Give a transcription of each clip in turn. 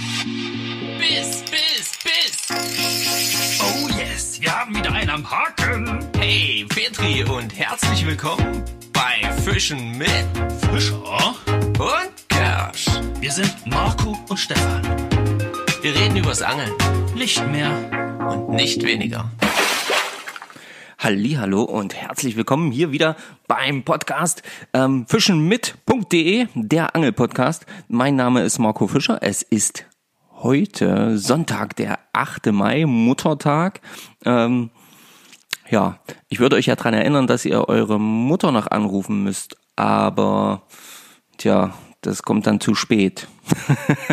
Biss, Biss, Biss. Oh yes, wir haben wieder einen am Haken. Hey, Petri und herzlich willkommen bei Fischen mit Fischer? und Kersch. Wir sind Marco und Stefan. Wir reden übers Angeln Nicht mehr. und nicht weniger. Hallo und herzlich willkommen hier wieder beim Podcast ähm, fischenmit.de, der Angelpodcast. Mein Name ist Marco Fischer. Es ist heute Sonntag, der 8. Mai, Muttertag. Ähm, ja, ich würde euch ja dran erinnern, dass ihr eure Mutter noch anrufen müsst, aber tja, das kommt dann zu spät.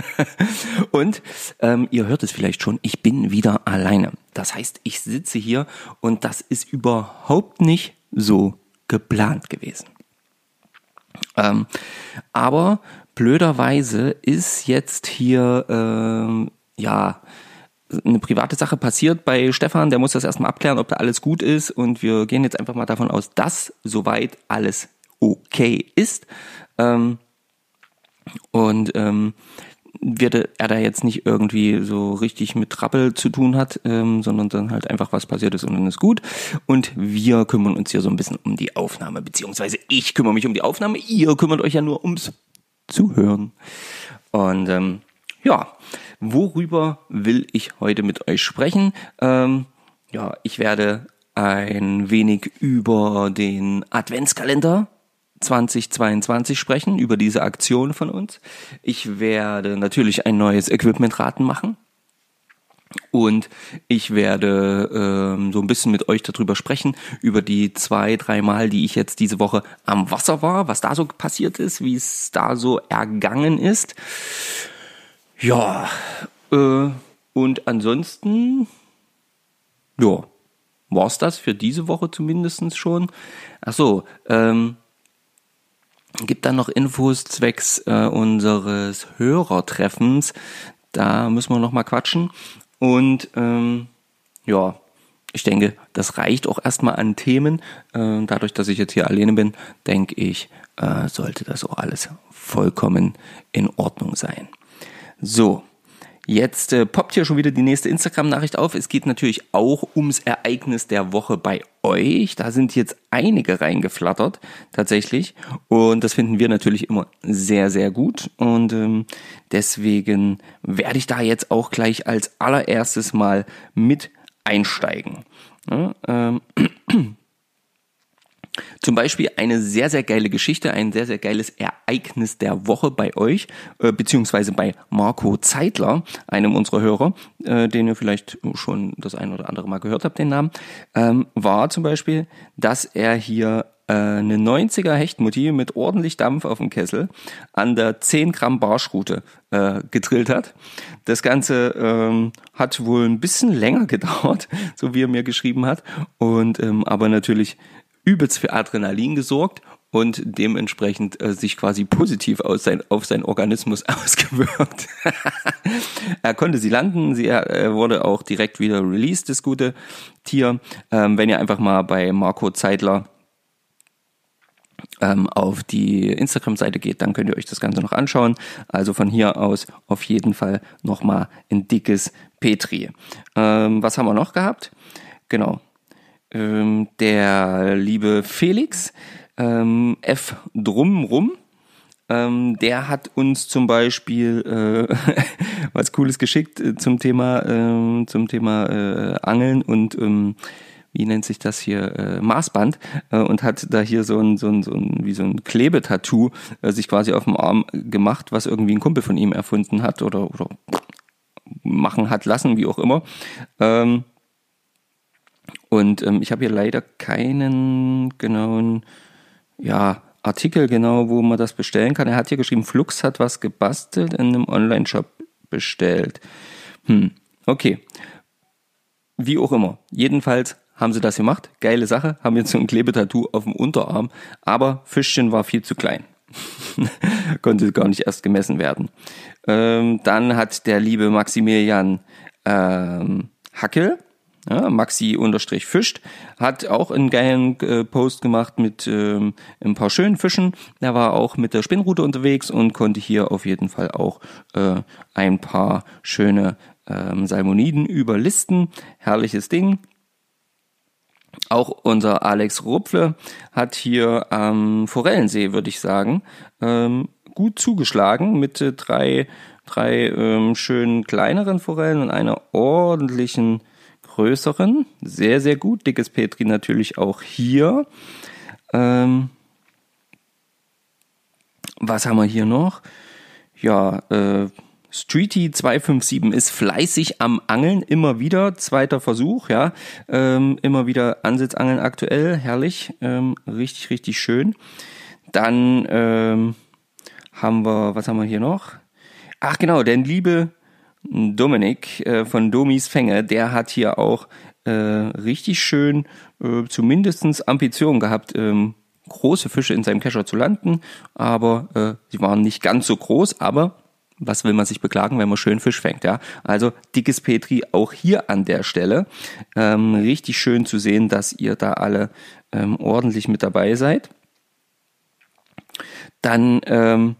und ähm, ihr hört es vielleicht schon, ich bin wieder alleine. Das heißt, ich sitze hier und das ist überhaupt nicht so geplant gewesen. Ähm, aber blöderweise ist jetzt hier ähm, ja eine private Sache passiert bei Stefan, der muss das erstmal abklären, ob da alles gut ist und wir gehen jetzt einfach mal davon aus, dass soweit alles okay ist. Ähm, und ähm, wird er da jetzt nicht irgendwie so richtig mit Trappel zu tun hat, ähm, sondern dann halt einfach was passiert ist und dann ist gut. Und wir kümmern uns hier so ein bisschen um die Aufnahme, beziehungsweise ich kümmere mich um die Aufnahme, ihr kümmert euch ja nur ums Zuhören. Und ähm, ja, worüber will ich heute mit euch sprechen? Ähm, ja, ich werde ein wenig über den Adventskalender 2022 sprechen, über diese Aktion von uns. Ich werde natürlich ein neues Equipment-Raten machen. Und ich werde ähm, so ein bisschen mit euch darüber sprechen, über die zwei, drei Mal, die ich jetzt diese Woche am Wasser war, was da so passiert ist, wie es da so ergangen ist. Ja, äh, und ansonsten, ja, war's das für diese Woche zumindestens schon. Ach so, ähm, gibt dann noch Infos zwecks äh, unseres Hörertreffens. Da müssen wir noch mal quatschen. Und ähm, ja, ich denke, das reicht auch erstmal an Themen. Äh, dadurch, dass ich jetzt hier alleine bin, denke ich, äh, sollte das auch alles vollkommen in Ordnung sein. So, Jetzt äh, poppt hier schon wieder die nächste Instagram-Nachricht auf. Es geht natürlich auch ums Ereignis der Woche bei euch. Da sind jetzt einige reingeflattert, tatsächlich. Und das finden wir natürlich immer sehr, sehr gut. Und ähm, deswegen werde ich da jetzt auch gleich als allererstes mal mit einsteigen. Ja, ähm, zum Beispiel eine sehr, sehr geile Geschichte, ein sehr, sehr geiles Ereignis der Woche bei euch, äh, beziehungsweise bei Marco Zeitler, einem unserer Hörer, äh, den ihr vielleicht schon das ein oder andere Mal gehört habt, den Namen, ähm, war zum Beispiel, dass er hier äh, eine 90er Hechtmutti mit ordentlich Dampf auf dem Kessel an der 10 Gramm Barschrute äh, gedrillt hat. Das Ganze ähm, hat wohl ein bisschen länger gedauert, so wie er mir geschrieben hat, und ähm, aber natürlich übelst für Adrenalin gesorgt und dementsprechend äh, sich quasi positiv aus sein, auf seinen Organismus ausgewirkt. er konnte sie landen, sie äh, wurde auch direkt wieder released, das gute Tier. Ähm, wenn ihr einfach mal bei Marco Zeitler ähm, auf die Instagram-Seite geht, dann könnt ihr euch das Ganze noch anschauen. Also von hier aus auf jeden Fall nochmal ein dickes Petri. Ähm, was haben wir noch gehabt? Genau, ähm, der liebe Felix ähm, F. Drumrum, ähm, der hat uns zum Beispiel äh, was Cooles geschickt äh, zum Thema äh, zum Thema Angeln und ähm, wie nennt sich das hier äh, Maßband äh, und hat da hier so ein so ein, so ein wie so ein Klebetattoo äh, sich quasi auf dem Arm gemacht, was irgendwie ein Kumpel von ihm erfunden hat oder oder machen hat lassen, wie auch immer. Ähm, und ähm, ich habe hier leider keinen genauen ja, Artikel genau, wo man das bestellen kann. Er hat hier geschrieben, Flux hat was gebastelt in einem Online-Shop bestellt. Hm, okay. Wie auch immer. Jedenfalls haben sie das gemacht. Geile Sache. Haben jetzt so ein Klebetattoo auf dem Unterarm. Aber Fischchen war viel zu klein. Konnte gar nicht erst gemessen werden. Ähm, dann hat der liebe Maximilian ähm, Hackel ja, Maxi-Fischt, hat auch einen geilen äh, Post gemacht mit ähm, ein paar schönen Fischen. Er war auch mit der Spinnrute unterwegs und konnte hier auf jeden Fall auch äh, ein paar schöne ähm, Salmoniden überlisten. Herrliches Ding. Auch unser Alex Rupfle hat hier am Forellensee, würde ich sagen, ähm, gut zugeschlagen mit äh, drei, drei ähm, schönen kleineren Forellen und einer ordentlichen größeren. Sehr, sehr gut. Dickes Petri natürlich auch hier. Ähm, was haben wir hier noch? Ja, äh, Streety 257 ist fleißig am Angeln, immer wieder, zweiter Versuch, ja, ähm, immer wieder Ansitzangeln aktuell, herrlich, ähm, richtig, richtig schön. Dann ähm, haben wir, was haben wir hier noch? Ach genau, denn liebe Dominik äh, von Domis Fänge, der hat hier auch äh, richtig schön äh, zumindest Ambitionen gehabt, ähm, große Fische in seinem Kescher zu landen, aber äh, sie waren nicht ganz so groß, aber was will man sich beklagen, wenn man schön Fisch fängt, ja? Also dickes Petri auch hier an der Stelle. Ähm, richtig schön zu sehen, dass ihr da alle ähm, ordentlich mit dabei seid. Dann, ähm,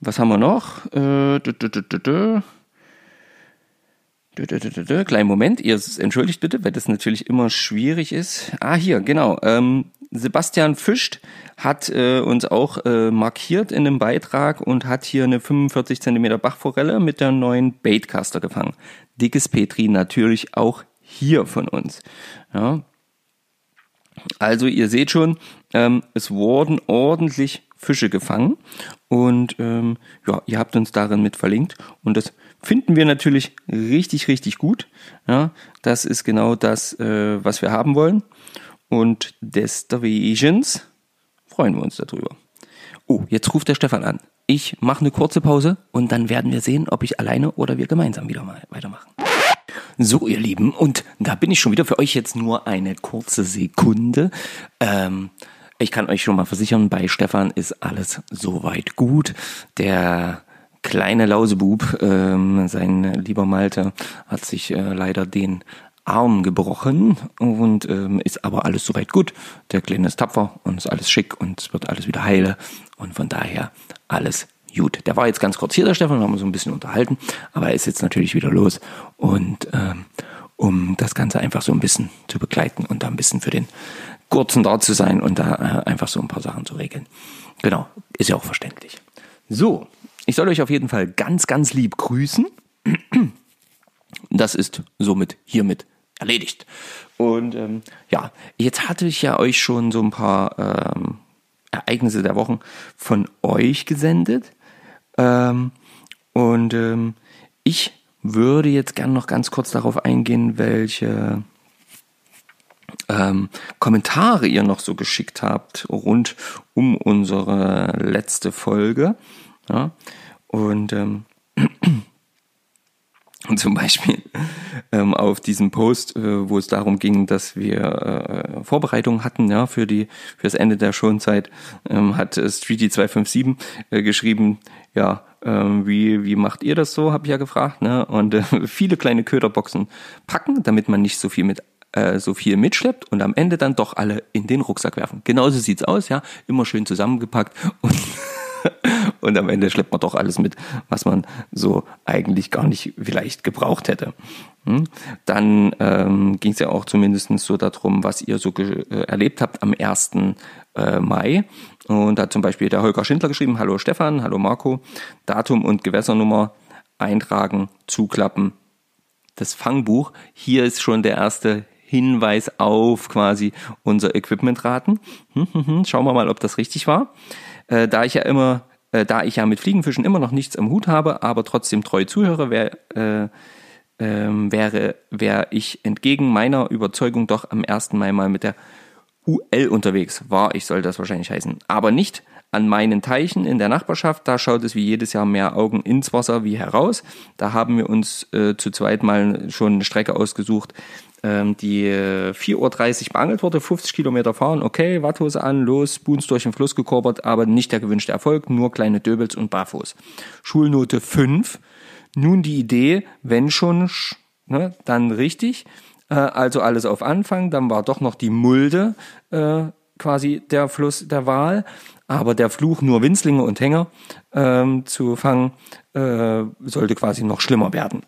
was haben wir noch? Äh, Kleinen Moment, ihr entschuldigt bitte, weil das natürlich immer schwierig ist. Ah, hier, genau. Ähm, Sebastian Fischt hat äh, uns auch äh, markiert in dem Beitrag und hat hier eine 45 cm Bachforelle mit der neuen Baitcaster gefangen. Dickes Petri natürlich auch hier von uns. Ja. Also ihr seht schon, ähm, es wurden ordentlich Fische gefangen und ähm, ja, ihr habt uns darin mit verlinkt und das finden wir natürlich richtig, richtig gut. Ja, das ist genau das, äh, was wir haben wollen. Und deswegen freuen wir uns darüber. Oh, jetzt ruft der Stefan an. Ich mache eine kurze Pause und dann werden wir sehen, ob ich alleine oder wir gemeinsam wieder mal weitermachen. So, ihr Lieben, und da bin ich schon wieder für euch jetzt nur eine kurze Sekunde. Ähm, ich kann euch schon mal versichern, bei Stefan ist alles soweit gut. Der kleine Lausebub, ähm, sein lieber Malte, hat sich äh, leider den Arm gebrochen und ähm, ist aber alles soweit gut. Der Kleine ist tapfer und ist alles schick und es wird alles wieder heile und von daher alles gut. Der war jetzt ganz kurz hier, der Stefan, haben wir so ein bisschen unterhalten, aber er ist jetzt natürlich wieder los und ähm, um das Ganze einfach so ein bisschen zu begleiten und da ein bisschen für den kurzen da zu sein und da äh, einfach so ein paar Sachen zu regeln. Genau, ist ja auch verständlich. So, ich soll euch auf jeden Fall ganz, ganz lieb grüßen. Das ist somit hiermit erledigt. Und ähm, ja, jetzt hatte ich ja euch schon so ein paar ähm, Ereignisse der Wochen von euch gesendet. Ähm, und ähm, ich würde jetzt gerne noch ganz kurz darauf eingehen, welche ähm, Kommentare ihr noch so geschickt habt rund um unsere letzte Folge. Ja? Und ähm, und zum Beispiel ähm, auf diesem Post, äh, wo es darum ging, dass wir äh, Vorbereitungen hatten ja, für, die, für das Ende der Schonzeit, ähm, hat äh, Streety257 äh, geschrieben, ja, ähm, wie, wie macht ihr das so, habe ich ja gefragt. Ne? Und äh, viele kleine Köderboxen packen, damit man nicht so viel mit äh, so viel mitschleppt und am Ende dann doch alle in den Rucksack werfen. Genauso sieht's aus, ja, immer schön zusammengepackt und und am Ende schleppt man doch alles mit, was man so eigentlich gar nicht vielleicht gebraucht hätte. Hm? Dann ähm, ging es ja auch zumindest so darum, was ihr so äh, erlebt habt am 1. Äh, Mai. Und da hat zum Beispiel der Holger Schindler geschrieben, hallo Stefan, hallo Marco, Datum und Gewässernummer eintragen, zuklappen, das Fangbuch. Hier ist schon der erste Hinweis auf quasi unser Equipmentraten. Hm, hm. Schauen wir mal, ob das richtig war. Äh, da ich ja immer, äh, da ich ja mit Fliegenfischen immer noch nichts am Hut habe, aber trotzdem treu zuhöre, wär, äh, ähm, wäre, wäre ich entgegen meiner Überzeugung doch am 1. Mai mal mit der UL unterwegs. War, ich soll das wahrscheinlich heißen. Aber nicht an meinen Teichen in der Nachbarschaft. Da schaut es wie jedes Jahr mehr Augen ins Wasser wie heraus. Da haben wir uns äh, zu zweit mal schon eine Strecke ausgesucht, ähm, die 4.30 Uhr beangelt wurde, 50 Kilometer fahren, okay, Watthose an, los, Spoons durch den Fluss gekorbert, aber nicht der gewünschte Erfolg, nur kleine Döbels und Barfuß. Schulnote 5. Nun die Idee, wenn schon, ne, dann richtig. Äh, also alles auf Anfang. Dann war doch noch die Mulde äh, quasi der Fluss der Wahl. Aber der Fluch, nur Winzlinge und Hänger ähm, zu fangen, äh, sollte quasi noch schlimmer werden.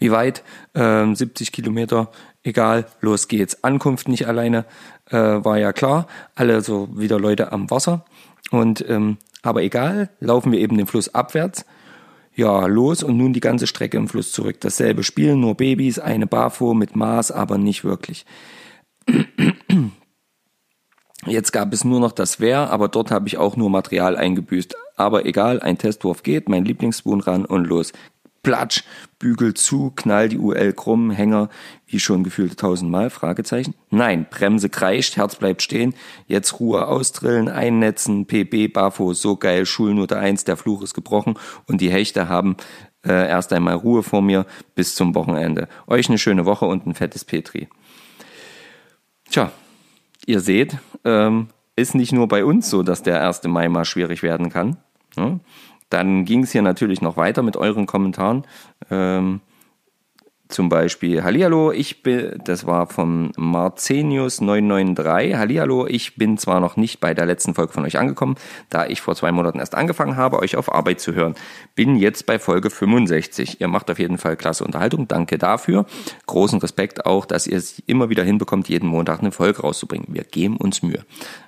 Wie weit? Ähm, 70 Kilometer, egal, los geht's. Ankunft nicht alleine, äh, war ja klar. Alle so wieder Leute am Wasser. Und ähm, aber egal, laufen wir eben den Fluss abwärts. Ja, los und nun die ganze Strecke im Fluss zurück. Dasselbe Spiel, nur Babys, eine Bafo mit Maß, aber nicht wirklich. Jetzt gab es nur noch das Wer, aber dort habe ich auch nur Material eingebüßt. Aber egal, ein Testwurf geht, mein Lieblingsspoon ran und los. Platsch, Bügel zu, knall die UL krumm, Hänger, wie schon gefühlte tausendmal, Fragezeichen. Nein, Bremse kreischt, Herz bleibt stehen, jetzt Ruhe austrillen, einnetzen, PB, Bafo, so geil, Schulnote 1, der Fluch ist gebrochen und die Hechte haben äh, erst einmal Ruhe vor mir bis zum Wochenende. Euch eine schöne Woche und ein fettes Petri. Tja, ihr seht, ähm, ist nicht nur bei uns so, dass der 1. Mai mal schwierig werden kann. Ja? Dann ging es hier natürlich noch weiter mit euren Kommentaren. Ähm, zum Beispiel, Hallihallo, ich bin, das war von Marcenius993. Hallihallo, ich bin zwar noch nicht bei der letzten Folge von euch angekommen, da ich vor zwei Monaten erst angefangen habe, euch auf Arbeit zu hören. Bin jetzt bei Folge 65. Ihr macht auf jeden Fall klasse Unterhaltung. Danke dafür. Großen Respekt auch, dass ihr es immer wieder hinbekommt, jeden Montag eine Folge rauszubringen. Wir geben uns Mühe.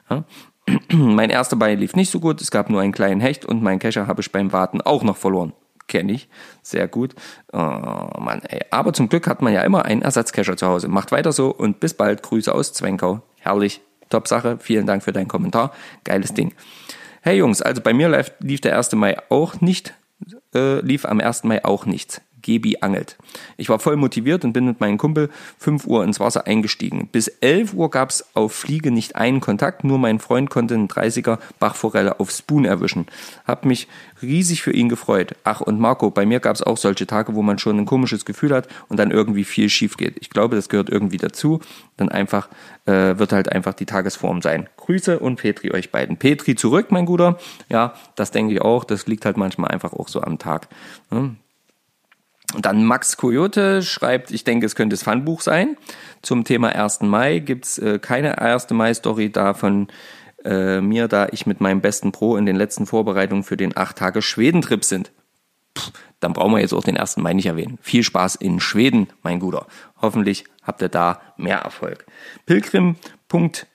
Ja? mein erster Bein lief nicht so gut. Es gab nur einen kleinen Hecht und mein Kescher habe ich beim Warten auch noch verloren kenne ich. Sehr gut. Oh, Mann, ey. Aber zum Glück hat man ja immer einen Ersatzcacher zu Hause. Macht weiter so und bis bald. Grüße aus Zwenkau. Herrlich. Top Sache. Vielen Dank für deinen Kommentar. Geiles Ding. Hey Jungs, also bei mir lief, lief der 1. Mai auch nicht, äh, lief am 1. Mai auch nichts. Gebi angelt. Ich war voll motiviert und bin mit meinem Kumpel 5 Uhr ins Wasser eingestiegen. Bis 11 Uhr gab es auf Fliege nicht einen Kontakt, nur mein Freund konnte einen 30er Bachforelle auf Spoon erwischen. Hab mich riesig für ihn gefreut. Ach und Marco, bei mir gab es auch solche Tage, wo man schon ein komisches Gefühl hat und dann irgendwie viel schief geht. Ich glaube, das gehört irgendwie dazu. Dann einfach äh, wird halt einfach die Tagesform sein. Grüße und Petri euch beiden. Petri zurück, mein Guter. Ja, das denke ich auch. Das liegt halt manchmal einfach auch so am Tag. Hm? Und dann Max Coyote schreibt, ich denke, es könnte das Funbuch sein. Zum Thema 1. Mai gibt's äh, keine 1. Mai-Story da von äh, mir, da ich mit meinem besten Pro in den letzten Vorbereitungen für den 8 Tage Schwedentrip sind. Pff, dann brauchen wir jetzt auch den 1. Mai nicht erwähnen. Viel Spaß in Schweden, mein Guter. Hoffentlich habt ihr da mehr Erfolg. Pilgrim.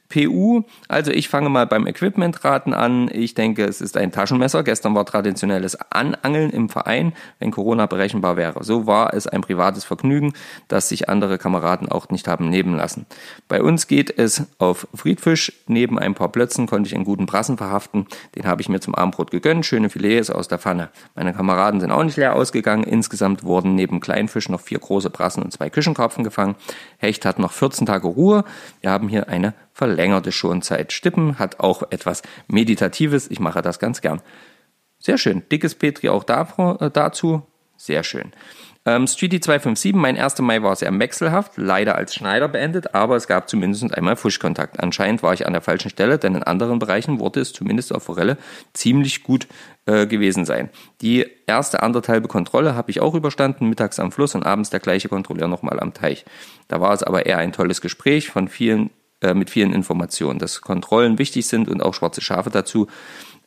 PU. Also ich fange mal beim Equipmentraten an. Ich denke, es ist ein Taschenmesser. Gestern war traditionelles Anangeln im Verein, wenn Corona berechenbar wäre. So war es ein privates Vergnügen, das sich andere Kameraden auch nicht haben nehmen lassen. Bei uns geht es auf Friedfisch. Neben ein paar Plötzen konnte ich einen guten Brassen verhaften. Den habe ich mir zum Abendbrot gegönnt. Schöne Filets aus der Pfanne. Meine Kameraden sind auch nicht leer ausgegangen. Insgesamt wurden neben Kleinfisch noch vier große Brassen und zwei Küchenkarpfen gefangen. Hecht hat noch 14 Tage Ruhe. Wir haben hier eine verlängerte Schonzeit. Stippen hat auch etwas Meditatives. Ich mache das ganz gern. Sehr schön. Dickes Petri auch äh, dazu. Sehr schön. Ähm, Streety 257, mein 1. Mai war sehr wechselhaft, leider als Schneider beendet, aber es gab zumindest einmal Fuschkontakt. Anscheinend war ich an der falschen Stelle, denn in anderen Bereichen wurde es zumindest auf Forelle ziemlich gut äh, gewesen sein. Die erste anderthalbe Kontrolle habe ich auch überstanden, mittags am Fluss und abends der gleiche Kontrolleur nochmal am Teich. Da war es aber eher ein tolles Gespräch von vielen äh, mit vielen Informationen, dass Kontrollen wichtig sind und auch schwarze Schafe dazu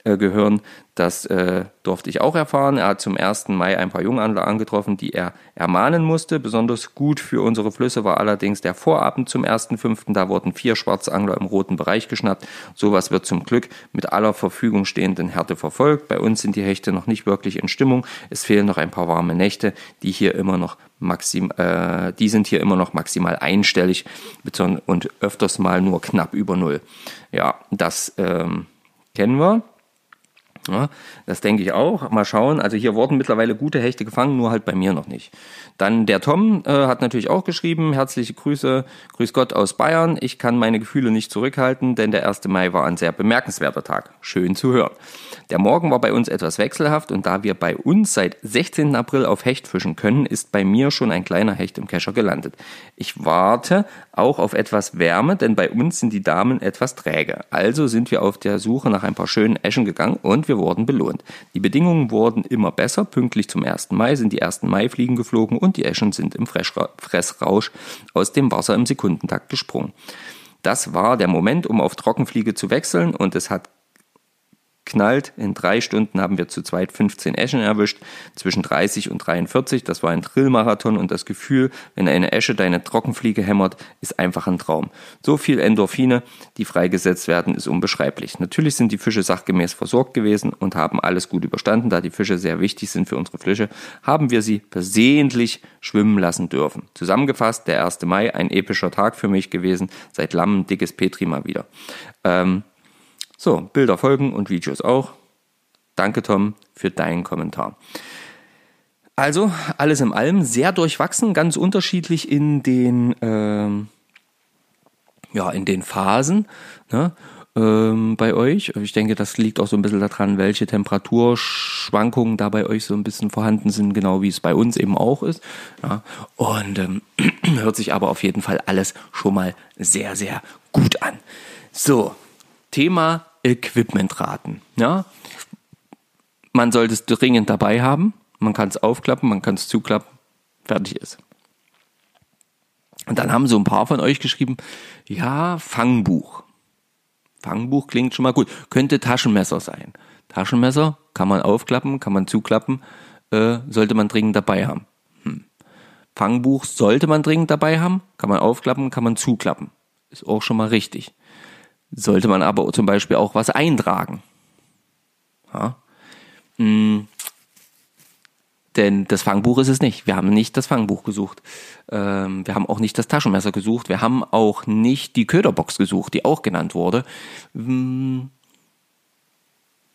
äh, gehören. Das äh, durfte ich auch erfahren. Er hat zum 1. Mai ein paar Jungangler angetroffen, die er ermahnen musste. Besonders gut für unsere Flüsse war allerdings der Vorabend zum 1.5. Da wurden vier Schwarzangler im roten Bereich geschnappt. Sowas wird zum Glück mit aller Verfügung stehenden Härte verfolgt. Bei uns sind die Hechte noch nicht wirklich in Stimmung. Es fehlen noch ein paar warme Nächte, die hier immer noch maxim, äh, die sind hier immer noch maximal einstellig und öfters mal nur knapp über Null. Ja, das ähm, kennen wir. Ja, das denke ich auch. Mal schauen. Also hier wurden mittlerweile gute Hechte gefangen, nur halt bei mir noch nicht. Dann der Tom äh, hat natürlich auch geschrieben, herzliche Grüße, grüß Gott aus Bayern. Ich kann meine Gefühle nicht zurückhalten, denn der 1. Mai war ein sehr bemerkenswerter Tag. Schön zu hören. Der Morgen war bei uns etwas wechselhaft und da wir bei uns seit 16. April auf Hecht fischen können, ist bei mir schon ein kleiner Hecht im Kescher gelandet. Ich warte auch auf etwas Wärme, denn bei uns sind die Damen etwas träge. Also sind wir auf der Suche nach ein paar schönen Eschen gegangen und wir wurden belohnt. Die Bedingungen wurden immer besser. Pünktlich zum 1. Mai sind die ersten Maifliegen geflogen und die Eschen sind im Fressrausch aus dem Wasser im Sekundentakt gesprungen. Das war der Moment, um auf Trockenfliege zu wechseln und es hat knallt. In drei Stunden haben wir zu zweit 15 Eschen erwischt, zwischen 30 und 43. Das war ein Drillmarathon und das Gefühl, wenn eine Esche deine Trockenfliege hämmert, ist einfach ein Traum. So viel Endorphine, die freigesetzt werden, ist unbeschreiblich. Natürlich sind die Fische sachgemäß versorgt gewesen und haben alles gut überstanden. Da die Fische sehr wichtig sind für unsere Fische, haben wir sie versehentlich schwimmen lassen dürfen. Zusammengefasst, der 1. Mai, ein epischer Tag für mich gewesen. Seit Lamm dickes Petri mal wieder. Ähm, so, Bilder folgen und Videos auch. Danke, Tom, für deinen Kommentar. Also, alles in allem sehr durchwachsen, ganz unterschiedlich in den, ähm, ja, in den Phasen ne, ähm, bei euch. Ich denke, das liegt auch so ein bisschen daran, welche Temperaturschwankungen da bei euch so ein bisschen vorhanden sind, genau wie es bei uns eben auch ist. Ja. Und ähm, hört sich aber auf jeden Fall alles schon mal sehr, sehr gut an. So, Thema Equipmentraten. Ja? Man sollte es dringend dabei haben. Man kann es aufklappen, man kann es zuklappen. Fertig ist. Und dann haben so ein paar von euch geschrieben, ja, Fangbuch. Fangbuch klingt schon mal gut. Könnte Taschenmesser sein. Taschenmesser kann man aufklappen, kann man zuklappen, äh, sollte man dringend dabei haben. Hm. Fangbuch sollte man dringend dabei haben, kann man aufklappen, kann man zuklappen. Ist auch schon mal richtig sollte man aber zum Beispiel auch was eintragen. Ja? Hm. Denn das Fangbuch ist es nicht. Wir haben nicht das Fangbuch gesucht. Ähm, wir haben auch nicht das Taschenmesser gesucht. Wir haben auch nicht die Köderbox gesucht, die auch genannt wurde. Hm.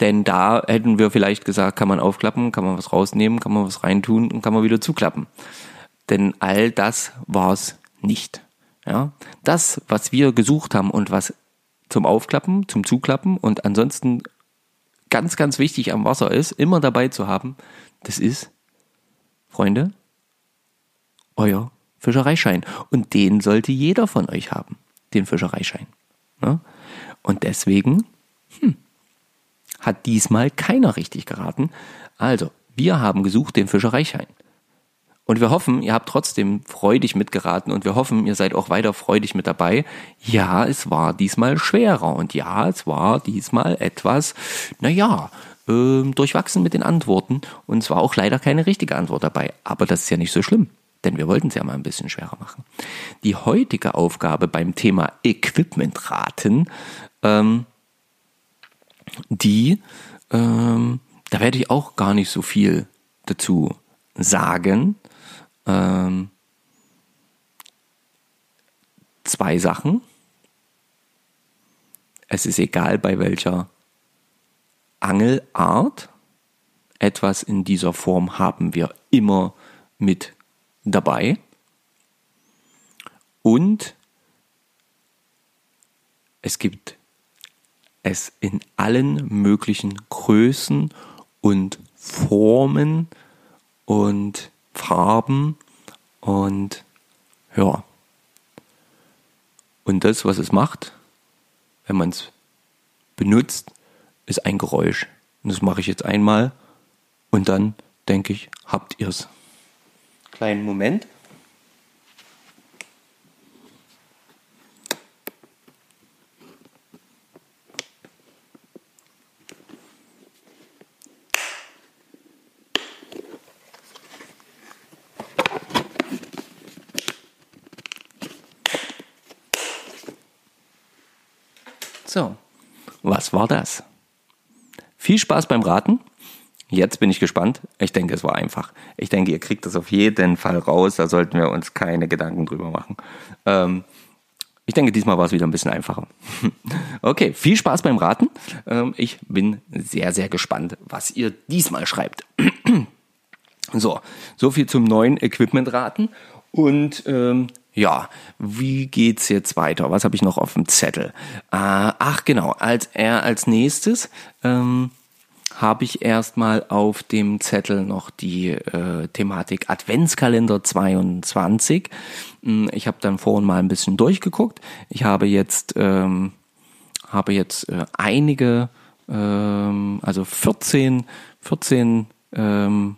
Denn da hätten wir vielleicht gesagt, kann man aufklappen, kann man was rausnehmen, kann man was reintun und kann man wieder zuklappen. Denn all das war es nicht. Ja? Das, was wir gesucht haben und was zum Aufklappen, zum Zuklappen und ansonsten ganz, ganz wichtig am Wasser ist, immer dabei zu haben, das ist, Freunde, euer Fischereischein. Und den sollte jeder von euch haben, den Fischereischein. Ja? Und deswegen hm, hat diesmal keiner richtig geraten. Also, wir haben gesucht den Fischereischein. Und wir hoffen, ihr habt trotzdem freudig mitgeraten und wir hoffen, ihr seid auch weiter freudig mit dabei. Ja, es war diesmal schwerer und ja, es war diesmal etwas, naja, äh, durchwachsen mit den Antworten und es war auch leider keine richtige Antwort dabei. Aber das ist ja nicht so schlimm, denn wir wollten es ja mal ein bisschen schwerer machen. Die heutige Aufgabe beim Thema Equipmentraten, ähm, die, ähm, da werde ich auch gar nicht so viel dazu sagen, ähm, zwei Sachen. Es ist egal, bei welcher Angelart. Etwas in dieser Form haben wir immer mit dabei. Und es gibt es in allen möglichen Größen und Formen und Farben und ja. Und das, was es macht, wenn man es benutzt, ist ein Geräusch. Und das mache ich jetzt einmal und dann denke ich, habt ihr es. Kleinen Moment. So, was war das? Viel Spaß beim Raten. Jetzt bin ich gespannt. Ich denke, es war einfach. Ich denke, ihr kriegt das auf jeden Fall raus. Da sollten wir uns keine Gedanken drüber machen. Ähm, ich denke, diesmal war es wieder ein bisschen einfacher. okay, viel Spaß beim Raten. Ähm, ich bin sehr, sehr gespannt, was ihr diesmal schreibt. so, so viel zum neuen Equipment-Raten. Und ähm, ja, wie geht's jetzt weiter? Was habe ich noch auf dem Zettel? Äh, ach genau, als er als nächstes ähm, habe ich erstmal auf dem Zettel noch die äh, Thematik Adventskalender 22. Hm, ich habe dann vorhin mal ein bisschen durchgeguckt. Ich habe jetzt ähm, habe jetzt äh, einige ähm, also 14, 14 ähm,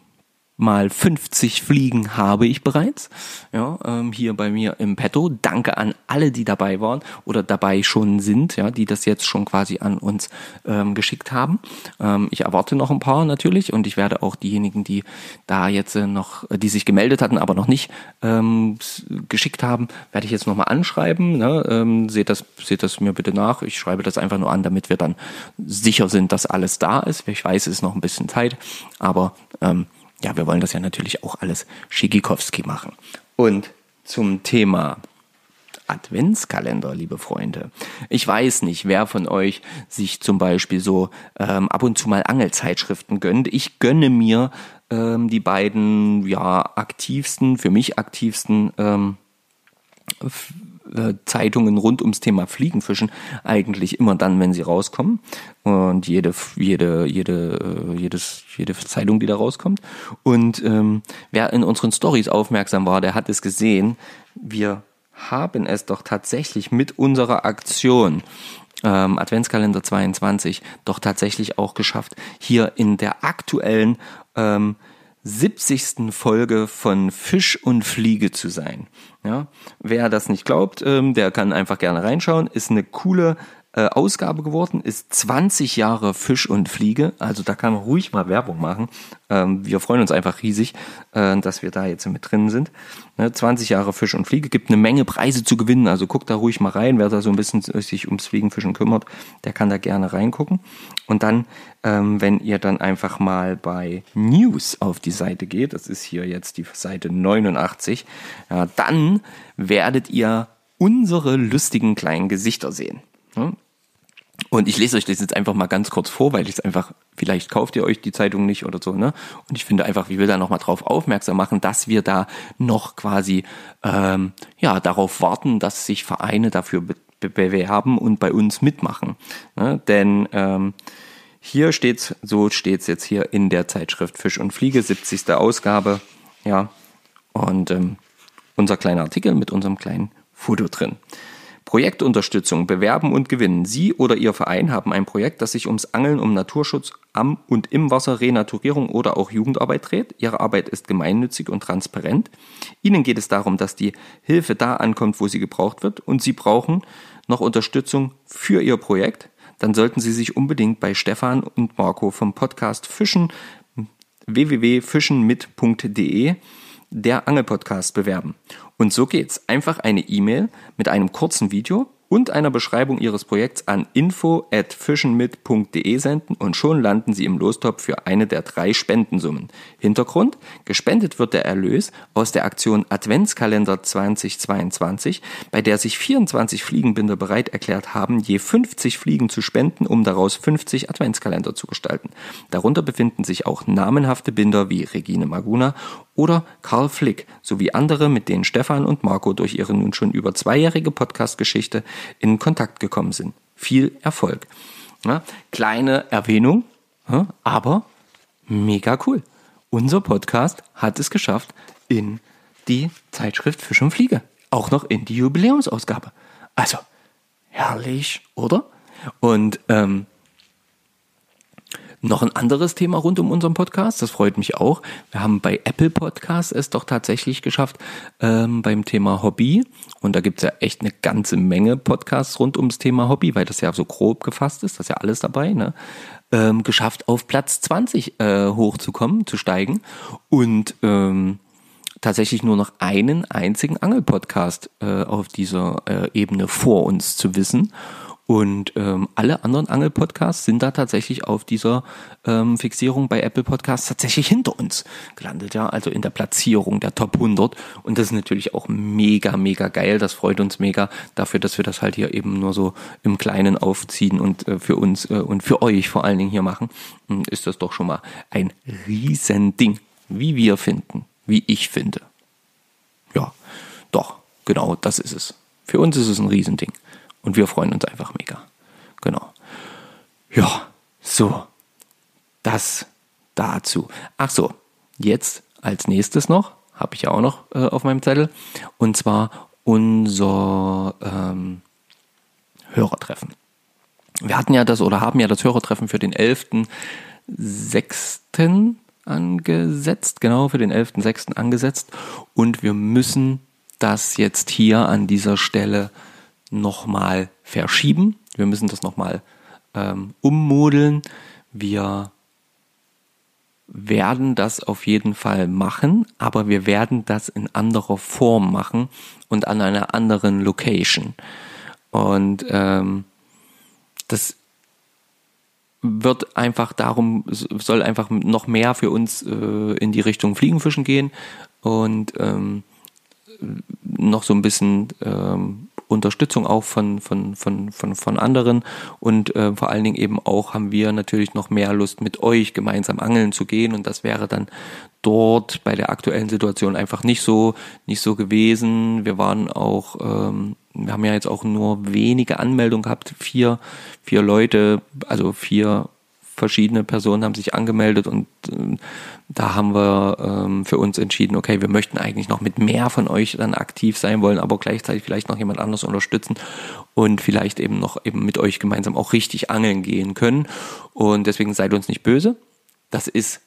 mal 50 Fliegen habe ich bereits. Ja, ähm, hier bei mir im Petto. Danke an alle, die dabei waren oder dabei schon sind, ja, die das jetzt schon quasi an uns ähm, geschickt haben. Ähm, ich erwarte noch ein paar natürlich und ich werde auch diejenigen, die da jetzt äh, noch, die sich gemeldet hatten, aber noch nicht ähm, geschickt haben, werde ich jetzt nochmal anschreiben. Ne? Ähm, seht das, seht das mir bitte nach. Ich schreibe das einfach nur an, damit wir dann sicher sind, dass alles da ist. Ich weiß, es ist noch ein bisschen Zeit, aber ähm, ja, wir wollen das ja natürlich auch alles Schigikowski machen. Und zum Thema Adventskalender, liebe Freunde. Ich weiß nicht, wer von euch sich zum Beispiel so ähm, ab und zu mal Angelzeitschriften gönnt. Ich gönne mir ähm, die beiden ja aktivsten, für mich aktivsten ähm, äh, Zeitungen rund ums Thema Fliegenfischen eigentlich immer dann, wenn sie rauskommen. Und jede, jede, jede, äh, jedes, jede Zeitung, die da rauskommt. Und ähm, wer in unseren Stories aufmerksam war, der hat es gesehen. Wir haben es doch tatsächlich mit unserer Aktion ähm, Adventskalender 22 doch tatsächlich auch geschafft, hier in der aktuellen ähm, 70. Folge von Fisch und Fliege zu sein. Ja, wer das nicht glaubt, ähm, der kann einfach gerne reinschauen. Ist eine coole äh, Ausgabe geworden, ist 20 Jahre Fisch und Fliege. Also da kann man ruhig mal Werbung machen. Ähm, wir freuen uns einfach riesig, äh, dass wir da jetzt mit drin sind. Ne, 20 Jahre Fisch und Fliege gibt eine Menge Preise zu gewinnen. Also guckt da ruhig mal rein. Wer da so ein bisschen sich ums Fliegenfischen kümmert, der kann da gerne reingucken. Und dann, ähm, wenn ihr dann einfach mal bei News auf die Seite geht, das ist hier jetzt die Seite 89, ja, dann werdet ihr unsere lustigen kleinen Gesichter sehen. Und ich lese euch das jetzt einfach mal ganz kurz vor, weil ich es einfach, vielleicht kauft ihr euch die Zeitung nicht oder so, ne? Und ich finde einfach, wie wir da nochmal drauf aufmerksam machen, dass wir da noch quasi ähm, ja darauf warten, dass sich Vereine dafür be bewerben und bei uns mitmachen. Ne? Denn ähm, hier steht's, so steht's jetzt hier in der Zeitschrift Fisch und Fliege, 70. Ausgabe, ja. Und ähm, unser kleiner Artikel mit unserem kleinen Foto drin. Projektunterstützung bewerben und gewinnen. Sie oder Ihr Verein haben ein Projekt, das sich ums Angeln, um Naturschutz am und im Wasser, Renaturierung oder auch Jugendarbeit dreht. Ihre Arbeit ist gemeinnützig und transparent. Ihnen geht es darum, dass die Hilfe da ankommt, wo sie gebraucht wird und Sie brauchen noch Unterstützung für Ihr Projekt. Dann sollten Sie sich unbedingt bei Stefan und Marco vom Podcast Fischen www.fischenmit.de der Angelpodcast bewerben. Und so geht's. Einfach eine E-Mail mit einem kurzen Video und einer Beschreibung Ihres Projekts an info at fischenmit.de senden und schon landen Sie im Lostopf für eine der drei Spendensummen. Hintergrund? Gespendet wird der Erlös aus der Aktion Adventskalender 2022, bei der sich 24 Fliegenbinder bereit erklärt haben, je 50 Fliegen zu spenden, um daraus 50 Adventskalender zu gestalten. Darunter befinden sich auch namenhafte Binder wie Regine Maguna oder Karl Flick sowie andere, mit denen Stefan und Marco durch ihre nun schon über zweijährige Podcast-Geschichte in Kontakt gekommen sind. Viel Erfolg. Ja, kleine Erwähnung, ja, aber mega cool. Unser Podcast hat es geschafft in die Zeitschrift Fisch und Fliege. Auch noch in die Jubiläumsausgabe. Also, herrlich, oder? Und ähm, noch ein anderes Thema rund um unseren Podcast, das freut mich auch. Wir haben bei Apple Podcasts es doch tatsächlich geschafft ähm, beim Thema Hobby. Und da gibt's ja echt eine ganze Menge Podcasts rund ums Thema Hobby, weil das ja so grob gefasst ist, das ist ja alles dabei, ne? Ähm, geschafft, auf Platz 20 äh, hochzukommen, zu steigen. Und ähm, tatsächlich nur noch einen einzigen Angelpodcast äh, auf dieser äh, Ebene vor uns zu wissen. Und ähm, alle anderen Angel-Podcasts sind da tatsächlich auf dieser ähm, Fixierung bei Apple Podcasts tatsächlich hinter uns gelandet, ja, also in der Platzierung der Top 100. Und das ist natürlich auch mega, mega geil. Das freut uns mega dafür, dass wir das halt hier eben nur so im Kleinen aufziehen und äh, für uns äh, und für euch vor allen Dingen hier machen. Hm, ist das doch schon mal ein Riesending, wie wir finden, wie ich finde. Ja, doch, genau, das ist es. Für uns ist es ein Riesending. Und wir freuen uns einfach mega. Genau. Ja, so. Das dazu. Ach so, jetzt als nächstes noch, habe ich ja auch noch äh, auf meinem Zettel, und zwar unser ähm, Hörertreffen. wir hatten ja das oder haben ja das Hörertreffen für den 11.06. angesetzt, genau für den 11.06. angesetzt und wir müssen das jetzt hier an dieser Stelle nochmal verschieben. Wir müssen das nochmal ähm, ummodeln. Wir werden das auf jeden Fall machen, aber wir werden das in anderer Form machen und an einer anderen Location. Und ähm, das wird einfach darum, soll einfach noch mehr für uns äh, in die Richtung Fliegenfischen gehen und ähm, noch so ein bisschen ähm, Unterstützung auch von, von, von, von, von anderen. Und äh, vor allen Dingen eben auch haben wir natürlich noch mehr Lust mit euch gemeinsam angeln zu gehen. Und das wäre dann dort bei der aktuellen Situation einfach nicht so, nicht so gewesen. Wir waren auch, ähm, wir haben ja jetzt auch nur wenige Anmeldungen gehabt, vier, vier Leute, also vier verschiedene Personen haben sich angemeldet und äh, da haben wir ähm, für uns entschieden, okay, wir möchten eigentlich noch mit mehr von euch dann aktiv sein wollen, aber gleichzeitig vielleicht noch jemand anderes unterstützen und vielleicht eben noch eben mit euch gemeinsam auch richtig angeln gehen können. Und deswegen seid uns nicht böse. Das ist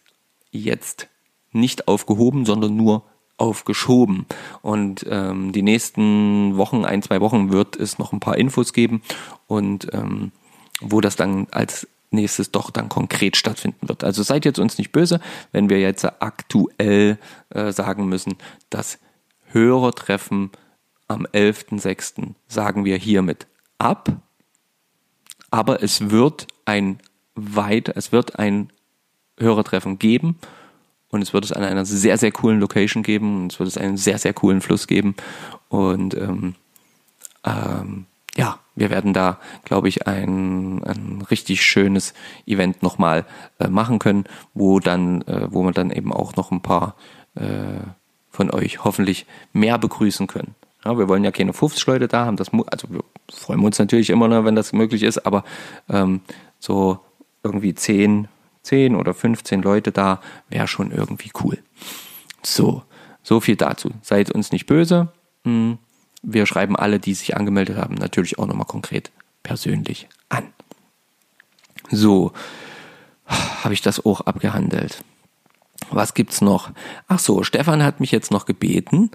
jetzt nicht aufgehoben, sondern nur aufgeschoben. Und ähm, die nächsten Wochen, ein, zwei Wochen wird es noch ein paar Infos geben und ähm, wo das dann als nächstes doch dann konkret stattfinden wird. Also seid jetzt uns nicht böse, wenn wir jetzt aktuell äh, sagen müssen, das Hörertreffen am 11.06. sagen wir hiermit ab. Aber es wird ein weit, es wird ein Hörertreffen geben und es wird es an einer sehr, sehr coolen Location geben und es wird es einen sehr, sehr coolen Fluss geben und ähm, ähm, ja, wir werden da, glaube ich, ein, ein richtig schönes Event nochmal äh, machen können, wo dann, äh, wo wir dann eben auch noch ein paar äh, von euch hoffentlich mehr begrüßen können. Ja, wir wollen ja keine 50 Leute da haben, das also wir freuen uns natürlich immer, noch, wenn das möglich ist, aber ähm, so irgendwie 10, 10 oder 15 Leute da wäre schon irgendwie cool. So, so viel dazu. Seid uns nicht böse. Hm wir schreiben alle, die sich angemeldet haben, natürlich auch nochmal konkret persönlich an. So, habe ich das auch abgehandelt. Was gibt's noch? Ach so, Stefan hat mich jetzt noch gebeten,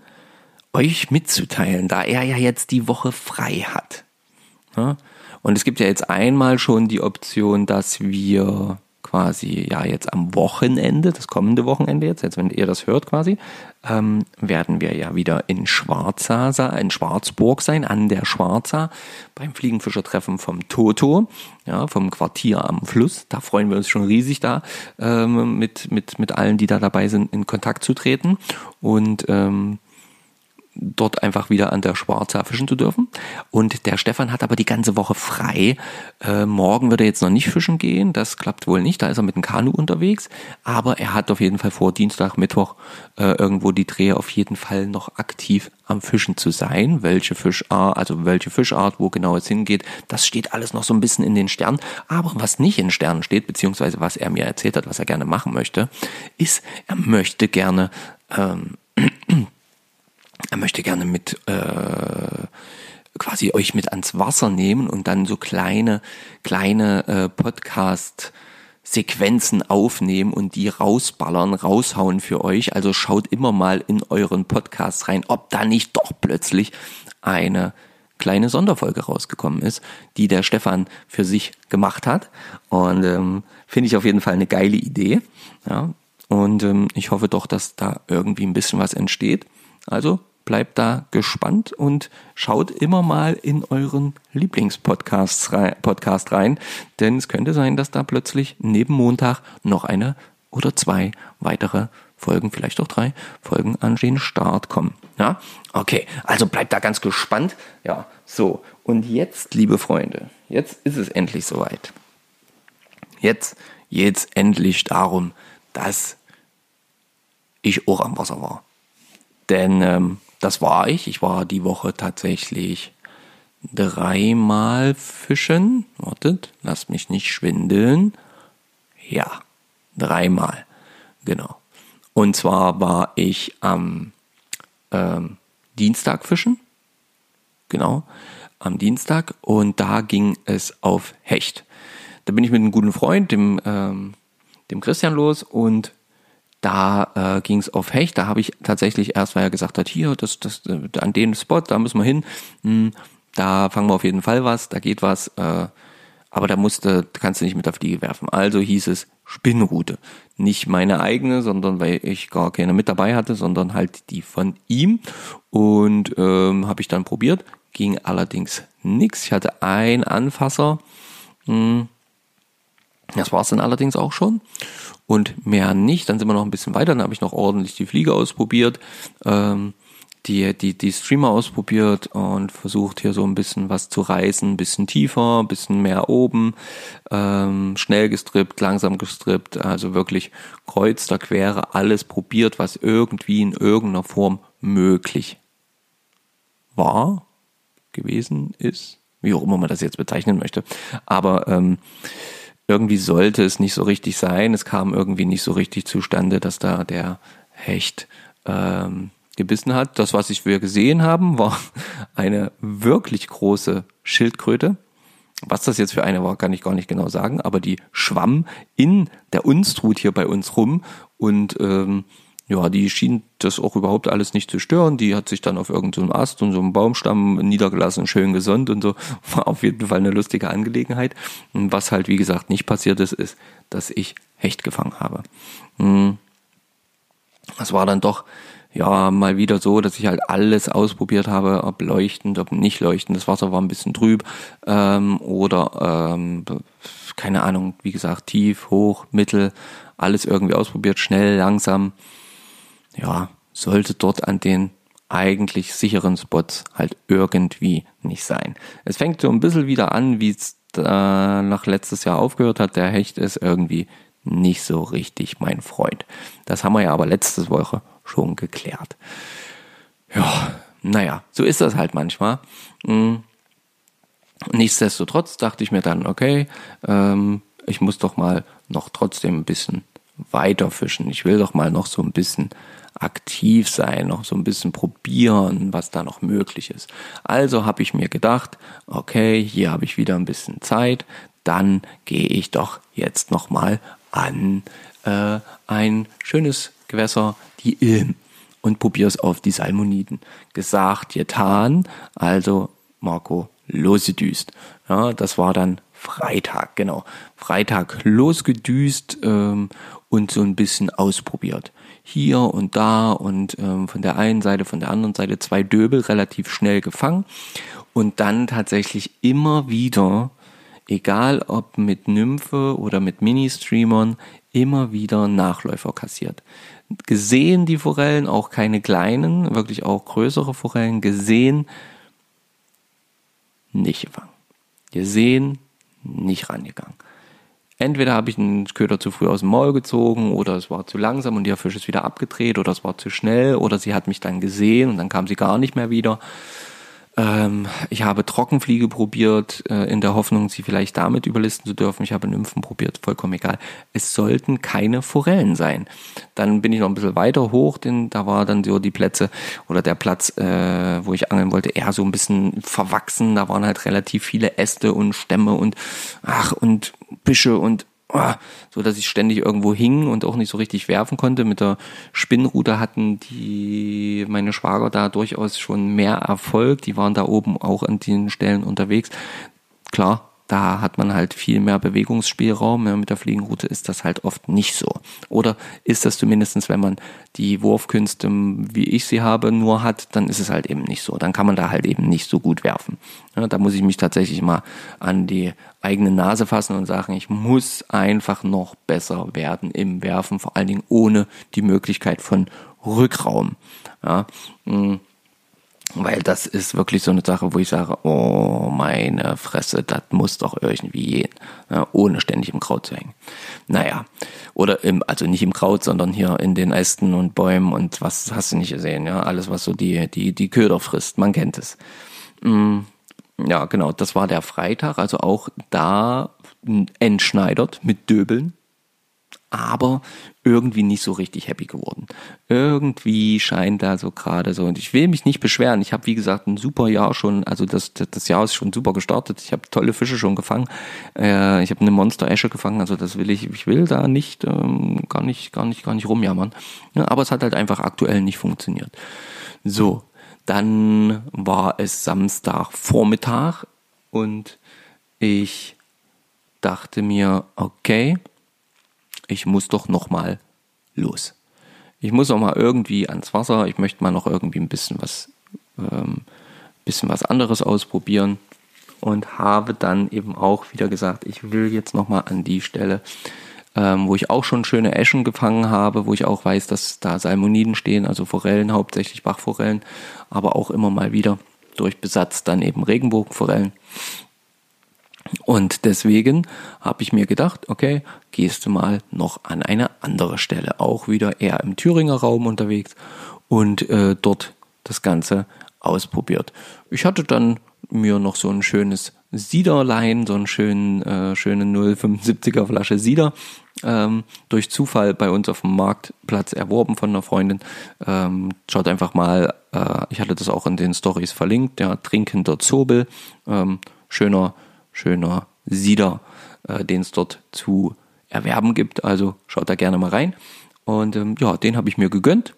euch mitzuteilen, da er ja jetzt die Woche frei hat. Und es gibt ja jetzt einmal schon die Option, dass wir quasi ja jetzt am Wochenende, das kommende Wochenende jetzt, jetzt wenn ihr das hört quasi, ähm, werden wir ja wieder in Schwarza, in Schwarzburg sein, an der Schwarza, beim Fliegenfischertreffen vom Toto, ja, vom Quartier am Fluss. Da freuen wir uns schon riesig da, ähm, mit, mit, mit allen, die da dabei sind, in Kontakt zu treten. Und ähm, dort einfach wieder an der Schwarza fischen zu dürfen. Und der Stefan hat aber die ganze Woche frei. Äh, morgen wird er jetzt noch nicht fischen gehen, das klappt wohl nicht, da ist er mit dem Kanu unterwegs. Aber er hat auf jeden Fall vor, Dienstag, Mittwoch äh, irgendwo die Drehe auf jeden Fall noch aktiv am Fischen zu sein. Welche Fischart, also welche Fischart, wo genau es hingeht, das steht alles noch so ein bisschen in den Sternen. Aber was nicht in Sternen steht, beziehungsweise was er mir erzählt hat, was er gerne machen möchte, ist, er möchte gerne ähm, er möchte gerne mit äh, quasi euch mit ans Wasser nehmen und dann so kleine kleine äh, Podcast Sequenzen aufnehmen und die rausballern, raushauen für euch. Also schaut immer mal in euren Podcast rein, ob da nicht doch plötzlich eine kleine Sonderfolge rausgekommen ist, die der Stefan für sich gemacht hat. Und ähm, finde ich auf jeden Fall eine geile Idee. Ja. Und ähm, ich hoffe doch, dass da irgendwie ein bisschen was entsteht. Also bleibt da gespannt und schaut immer mal in euren Lieblingspodcast rein, denn es könnte sein, dass da plötzlich neben Montag noch eine oder zwei weitere Folgen, vielleicht auch drei Folgen an den Start kommen. Ja, okay, also bleibt da ganz gespannt. Ja, so und jetzt, liebe Freunde, jetzt ist es endlich soweit. Jetzt jetzt endlich darum, dass ich auch am Wasser war. Denn ähm, das war ich. Ich war die Woche tatsächlich dreimal fischen. Wartet, lasst mich nicht schwindeln. Ja, dreimal. Genau. Und zwar war ich am ähm, Dienstag fischen. Genau. am Dienstag und da ging es auf Hecht. Da bin ich mit einem guten Freund, dem, ähm, dem Christian los und da äh, ging es auf Hecht. Da habe ich tatsächlich erst, weil er gesagt hat, hier, das, das, äh, an den Spot, da müssen wir hin. Hm, da fangen wir auf jeden Fall was, da geht was. Äh, aber da musste, kannst du nicht mit der Fliege werfen. Also hieß es Spinnrute. Nicht meine eigene, sondern weil ich gar keine mit dabei hatte, sondern halt die von ihm. Und ähm, habe ich dann probiert. Ging allerdings nix. Ich hatte ein Anfasser. Hm. Das war es dann allerdings auch schon. Und mehr nicht. Dann sind wir noch ein bisschen weiter. Dann habe ich noch ordentlich die Fliege ausprobiert. Ähm, die, die, die Streamer ausprobiert und versucht hier so ein bisschen was zu reißen, ein bisschen tiefer, ein bisschen mehr oben, ähm, schnell gestrippt, langsam gestrippt, also wirklich kreuz der Quere, alles probiert, was irgendwie in irgendeiner Form möglich war, gewesen ist, wie auch immer man das jetzt bezeichnen möchte. Aber ähm, irgendwie sollte es nicht so richtig sein. Es kam irgendwie nicht so richtig zustande, dass da der Hecht ähm, gebissen hat. Das, was ich wir gesehen haben, war eine wirklich große Schildkröte. Was das jetzt für eine war, kann ich gar nicht genau sagen, aber die schwamm in der Unstrut hier bei uns rum und ähm, ja, die schien das auch überhaupt alles nicht zu stören. Die hat sich dann auf irgendeinem so Ast und so einem Baumstamm niedergelassen, schön gesund und so. War auf jeden Fall eine lustige Angelegenheit. Und was halt, wie gesagt, nicht passiert ist, ist, dass ich Hecht gefangen habe. Hm. Das war dann doch ja, mal wieder so, dass ich halt alles ausprobiert habe, ob leuchtend, ob nicht leuchtend. Das Wasser war ein bisschen trüb ähm, oder ähm, keine Ahnung, wie gesagt, tief, hoch, mittel, alles irgendwie ausprobiert, schnell, langsam. Ja, sollte dort an den eigentlich sicheren Spots halt irgendwie nicht sein. Es fängt so ein bisschen wieder an, wie es äh, nach letztes Jahr aufgehört hat. Der Hecht ist irgendwie nicht so richtig mein Freund. Das haben wir ja aber letzte Woche schon geklärt. Ja, naja, so ist das halt manchmal. Hm. Nichtsdestotrotz dachte ich mir dann, okay, ähm, ich muss doch mal noch trotzdem ein bisschen weiter fischen. Ich will doch mal noch so ein bisschen aktiv sein, noch so ein bisschen probieren, was da noch möglich ist. Also habe ich mir gedacht, okay, hier habe ich wieder ein bisschen Zeit, dann gehe ich doch jetzt noch mal an äh, ein schönes Gewässer, die Ilm, und probier's auf die Salmoniden. Gesagt, getan, also Marco losgedüst. Ja, das war dann Freitag, genau. Freitag losgedüst ähm, und so ein bisschen ausprobiert. Hier und da und ähm, von der einen Seite, von der anderen Seite zwei Döbel relativ schnell gefangen und dann tatsächlich immer wieder, egal ob mit Nymphe oder mit Mini-Streamern, immer wieder Nachläufer kassiert gesehen, die Forellen, auch keine kleinen, wirklich auch größere Forellen gesehen, nicht gefangen. Gesehen, nicht rangegangen. Entweder habe ich einen Köder zu früh aus dem Maul gezogen oder es war zu langsam und der Fisch ist wieder abgedreht oder es war zu schnell oder sie hat mich dann gesehen und dann kam sie gar nicht mehr wieder. Ähm, ich habe Trockenfliege probiert, äh, in der Hoffnung, sie vielleicht damit überlisten zu dürfen. Ich habe Nymphen probiert, vollkommen egal. Es sollten keine Forellen sein. Dann bin ich noch ein bisschen weiter hoch, denn da war dann so die Plätze oder der Platz, äh, wo ich angeln wollte, eher so ein bisschen verwachsen. Da waren halt relativ viele Äste und Stämme und ach und Büsche und oh, so dass ich ständig irgendwo hing und auch nicht so richtig werfen konnte. Mit der Spinnrute hatten die meine Schwager da durchaus schon mehr Erfolg. Die waren da oben auch an den Stellen unterwegs. Klar, da hat man halt viel mehr Bewegungsspielraum. Ja, mit der Fliegenroute ist das halt oft nicht so. Oder ist das zumindestens, wenn man die Wurfkünste, wie ich sie habe, nur hat, dann ist es halt eben nicht so. Dann kann man da halt eben nicht so gut werfen. Ja, da muss ich mich tatsächlich mal an die eigene Nase fassen und sagen, ich muss einfach noch besser werden im Werfen, vor allen Dingen ohne die Möglichkeit von Rückraum. Ja, mh. Weil das ist wirklich so eine Sache, wo ich sage, oh meine Fresse, das muss doch irgendwie gehen, ja, ohne ständig im Kraut zu hängen. Naja, oder im, also nicht im Kraut, sondern hier in den Ästen und Bäumen und was hast du nicht gesehen, ja, alles was so die, die, die Köder frisst, man kennt es. Mm, ja, genau, das war der Freitag, also auch da entschneidert mit Döbeln, aber irgendwie nicht so richtig happy geworden. Irgendwie scheint da so gerade so, und ich will mich nicht beschweren. Ich habe, wie gesagt, ein super Jahr schon, also das, das Jahr ist schon super gestartet. Ich habe tolle Fische schon gefangen. Äh, ich habe eine Monster-Esche gefangen, also das will ich, ich will da nicht, ähm, gar nicht, gar nicht, gar nicht rumjammern. Ja, aber es hat halt einfach aktuell nicht funktioniert. So, dann war es Samstagvormittag und ich dachte mir, okay, ich muss doch noch mal los. Ich muss noch mal irgendwie ans Wasser. Ich möchte mal noch irgendwie ein bisschen was, ähm, bisschen was anderes ausprobieren und habe dann eben auch wieder gesagt, ich will jetzt noch mal an die Stelle, ähm, wo ich auch schon schöne Eschen gefangen habe, wo ich auch weiß, dass da Salmoniden stehen, also Forellen, hauptsächlich Bachforellen, aber auch immer mal wieder durch Besatz dann eben Regenbogenforellen. Und deswegen habe ich mir gedacht, okay, gehst du mal noch an eine andere Stelle, auch wieder eher im Thüringer Raum unterwegs und äh, dort das Ganze ausprobiert. Ich hatte dann mir noch so ein schönes Siederlein, so einen schönen, äh, schönen 075er Flasche Sieder ähm, durch Zufall bei uns auf dem Marktplatz erworben von einer Freundin. Ähm, schaut einfach mal, äh, ich hatte das auch in den Stories verlinkt, der Trinkender Zobel, ähm, schöner schöner Sieder, äh, den es dort zu erwerben gibt. Also schaut da gerne mal rein. Und ähm, ja, den habe ich mir gegönnt.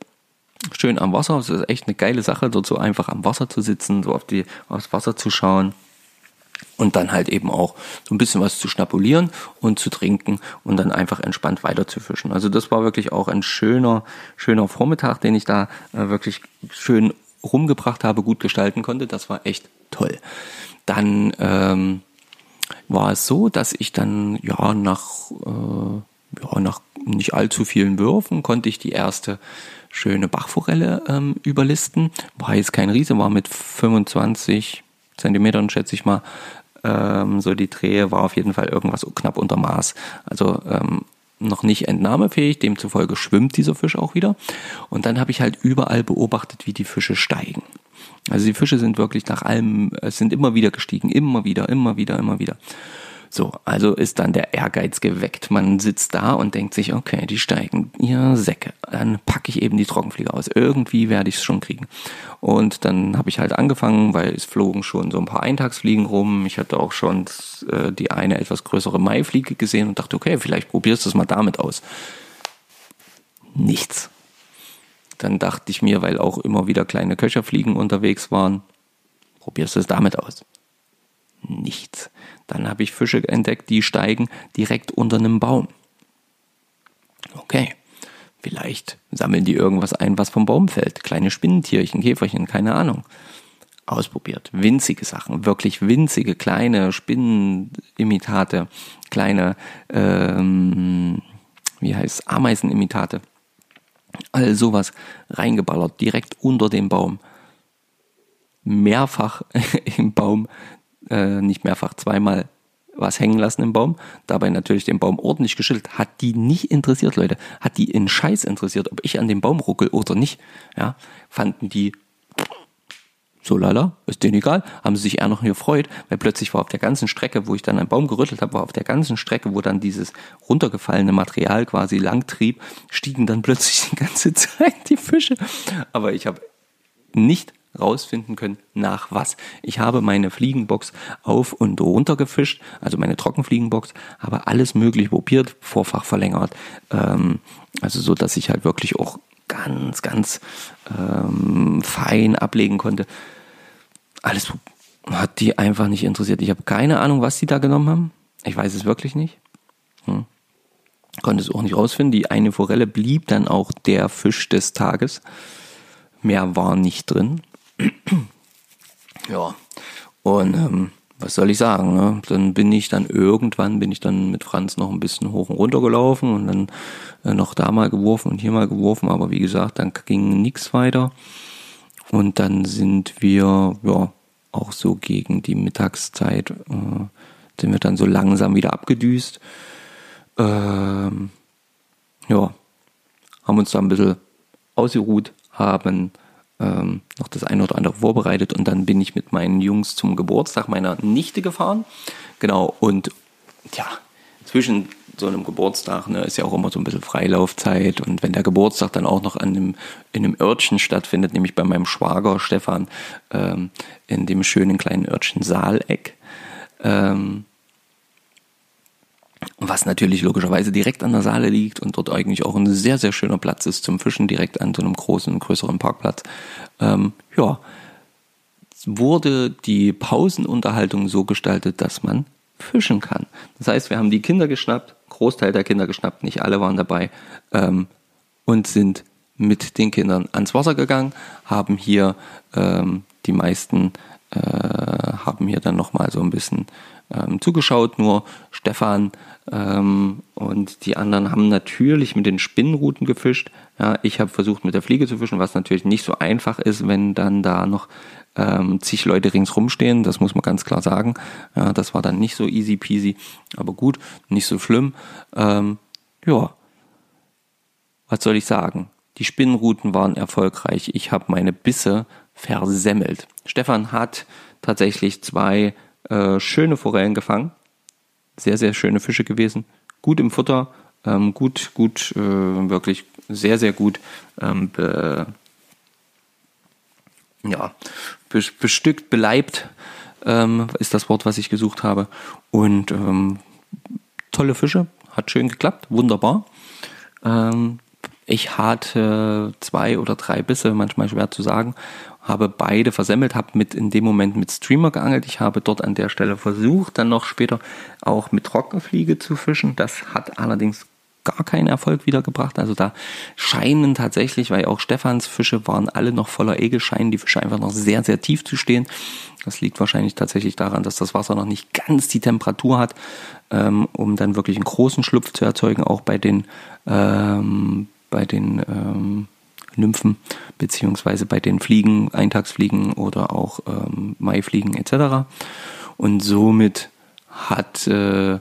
Schön am Wasser. Es ist echt eine geile Sache, dort so einfach am Wasser zu sitzen, so auf die, aufs Wasser zu schauen und dann halt eben auch so ein bisschen was zu schnapulieren und zu trinken und dann einfach entspannt weiter zu fischen. Also das war wirklich auch ein schöner, schöner Vormittag, den ich da äh, wirklich schön rumgebracht habe, gut gestalten konnte. Das war echt toll. Dann ähm, war es so, dass ich dann ja nach, äh, ja, nach nicht allzu vielen Würfen konnte ich die erste schöne Bachforelle ähm, überlisten. War jetzt kein Riese, war mit 25 Zentimetern, schätze ich mal. Ähm, so die Drehe war auf jeden Fall irgendwas knapp unter Maß. Also ähm, noch nicht entnahmefähig, demzufolge schwimmt dieser Fisch auch wieder. Und dann habe ich halt überall beobachtet, wie die Fische steigen. Also die Fische sind wirklich nach allem, es sind immer wieder gestiegen, immer wieder, immer wieder, immer wieder. So, also ist dann der Ehrgeiz geweckt. Man sitzt da und denkt sich, okay, die steigen, ihr Säcke. Dann packe ich eben die Trockenflieger aus. Irgendwie werde ich es schon kriegen. Und dann habe ich halt angefangen, weil es flogen schon so ein paar Eintagsfliegen rum. Ich hatte auch schon äh, die eine etwas größere Maifliege gesehen und dachte, okay, vielleicht probierst du es mal damit aus. Nichts. Dann dachte ich mir, weil auch immer wieder kleine Köcherfliegen unterwegs waren, probierst du es damit aus. Nichts. Dann habe ich Fische entdeckt, die steigen direkt unter einem Baum. Okay, vielleicht sammeln die irgendwas ein, was vom Baum fällt. Kleine Spinnentierchen, Käferchen, keine Ahnung. Ausprobiert. Winzige Sachen, wirklich winzige, kleine Spinnenimitate, kleine, ähm, wie heißt Ameisenimitate all sowas reingeballert, direkt unter dem Baum. Mehrfach im Baum, äh, nicht mehrfach, zweimal was hängen lassen im Baum, dabei natürlich den Baum ordentlich geschüttelt. Hat die nicht interessiert, Leute. Hat die in Scheiß interessiert, ob ich an dem Baum ruckel oder nicht. Ja, fanden die so lala, ist denen egal, haben sie sich eher noch gefreut, weil plötzlich war auf der ganzen Strecke, wo ich dann einen Baum gerüttelt habe, war auf der ganzen Strecke, wo dann dieses runtergefallene Material quasi langtrieb, stiegen dann plötzlich die ganze Zeit die Fische. Aber ich habe nicht rausfinden können, nach was. Ich habe meine Fliegenbox auf und runter gefischt, also meine Trockenfliegenbox, habe alles möglich probiert, Vorfach verlängert, ähm, also so, dass ich halt wirklich auch ganz, ganz ähm, fein ablegen konnte alles hat die einfach nicht interessiert. Ich habe keine Ahnung, was die da genommen haben. Ich weiß es wirklich nicht. Hm. Konnte es auch nicht rausfinden. Die eine Forelle blieb dann auch der Fisch des Tages. Mehr war nicht drin. ja. Und ähm, was soll ich sagen? Ne? Dann bin ich dann irgendwann, bin ich dann mit Franz noch ein bisschen hoch und runter gelaufen und dann äh, noch da mal geworfen und hier mal geworfen. Aber wie gesagt, dann ging nichts weiter. Und dann sind wir, ja, auch so gegen die Mittagszeit, äh, sind wir dann so langsam wieder abgedüst. Ähm, ja, haben uns da ein bisschen ausgeruht, haben ähm, noch das eine oder andere vorbereitet und dann bin ich mit meinen Jungs zum Geburtstag meiner Nichte gefahren. Genau, und ja, zwischen so einem Geburtstag, ne, ist ja auch immer so ein bisschen Freilaufzeit und wenn der Geburtstag dann auch noch an einem, in einem Örtchen stattfindet, nämlich bei meinem Schwager Stefan, ähm, in dem schönen kleinen Örtchen Saaleck, ähm, was natürlich logischerweise direkt an der Saale liegt und dort eigentlich auch ein sehr, sehr schöner Platz ist zum Fischen, direkt an so einem großen, größeren Parkplatz. Ähm, ja, wurde die Pausenunterhaltung so gestaltet, dass man fischen kann. Das heißt, wir haben die Kinder geschnappt, Großteil der Kinder geschnappt, nicht alle waren dabei, ähm, und sind mit den Kindern ans Wasser gegangen, haben hier ähm, die meisten äh, haben hier dann nochmal so ein bisschen ähm, zugeschaut, nur Stefan ähm, und die anderen haben natürlich mit den Spinnenruten gefischt. Ja, ich habe versucht mit der Fliege zu fischen, was natürlich nicht so einfach ist, wenn dann da noch ähm, zig Leute ringsrum stehen, das muss man ganz klar sagen. Ja, das war dann nicht so easy peasy, aber gut, nicht so schlimm. Ähm, ja, was soll ich sagen? Die Spinnenruten waren erfolgreich. Ich habe meine Bisse versemmelt. Stefan hat tatsächlich zwei äh, schöne Forellen gefangen. Sehr, sehr schöne Fische gewesen. Gut im Futter, ähm, gut, gut, äh, wirklich sehr, sehr gut ähm, be, ja, bestückt, beleibt, ähm, ist das Wort, was ich gesucht habe. Und ähm, tolle Fische, hat schön geklappt, wunderbar. Ähm, ich hatte zwei oder drei Bisse, manchmal schwer zu sagen, habe beide versemmelt, habe mit in dem Moment mit Streamer geangelt. Ich habe dort an der Stelle versucht, dann noch später auch mit Trockenfliege zu fischen. Das hat allerdings gar keinen Erfolg wiedergebracht. Also da scheinen tatsächlich, weil auch Stefans Fische waren alle noch voller Egel, scheinen die Fische einfach noch sehr, sehr tief zu stehen. Das liegt wahrscheinlich tatsächlich daran, dass das Wasser noch nicht ganz die Temperatur hat, ähm, um dann wirklich einen großen Schlupf zu erzeugen, auch bei den, ähm, bei den ähm, Nymphen, beziehungsweise bei den Fliegen, Eintagsfliegen oder auch ähm, Maifliegen etc. Und somit hat äh,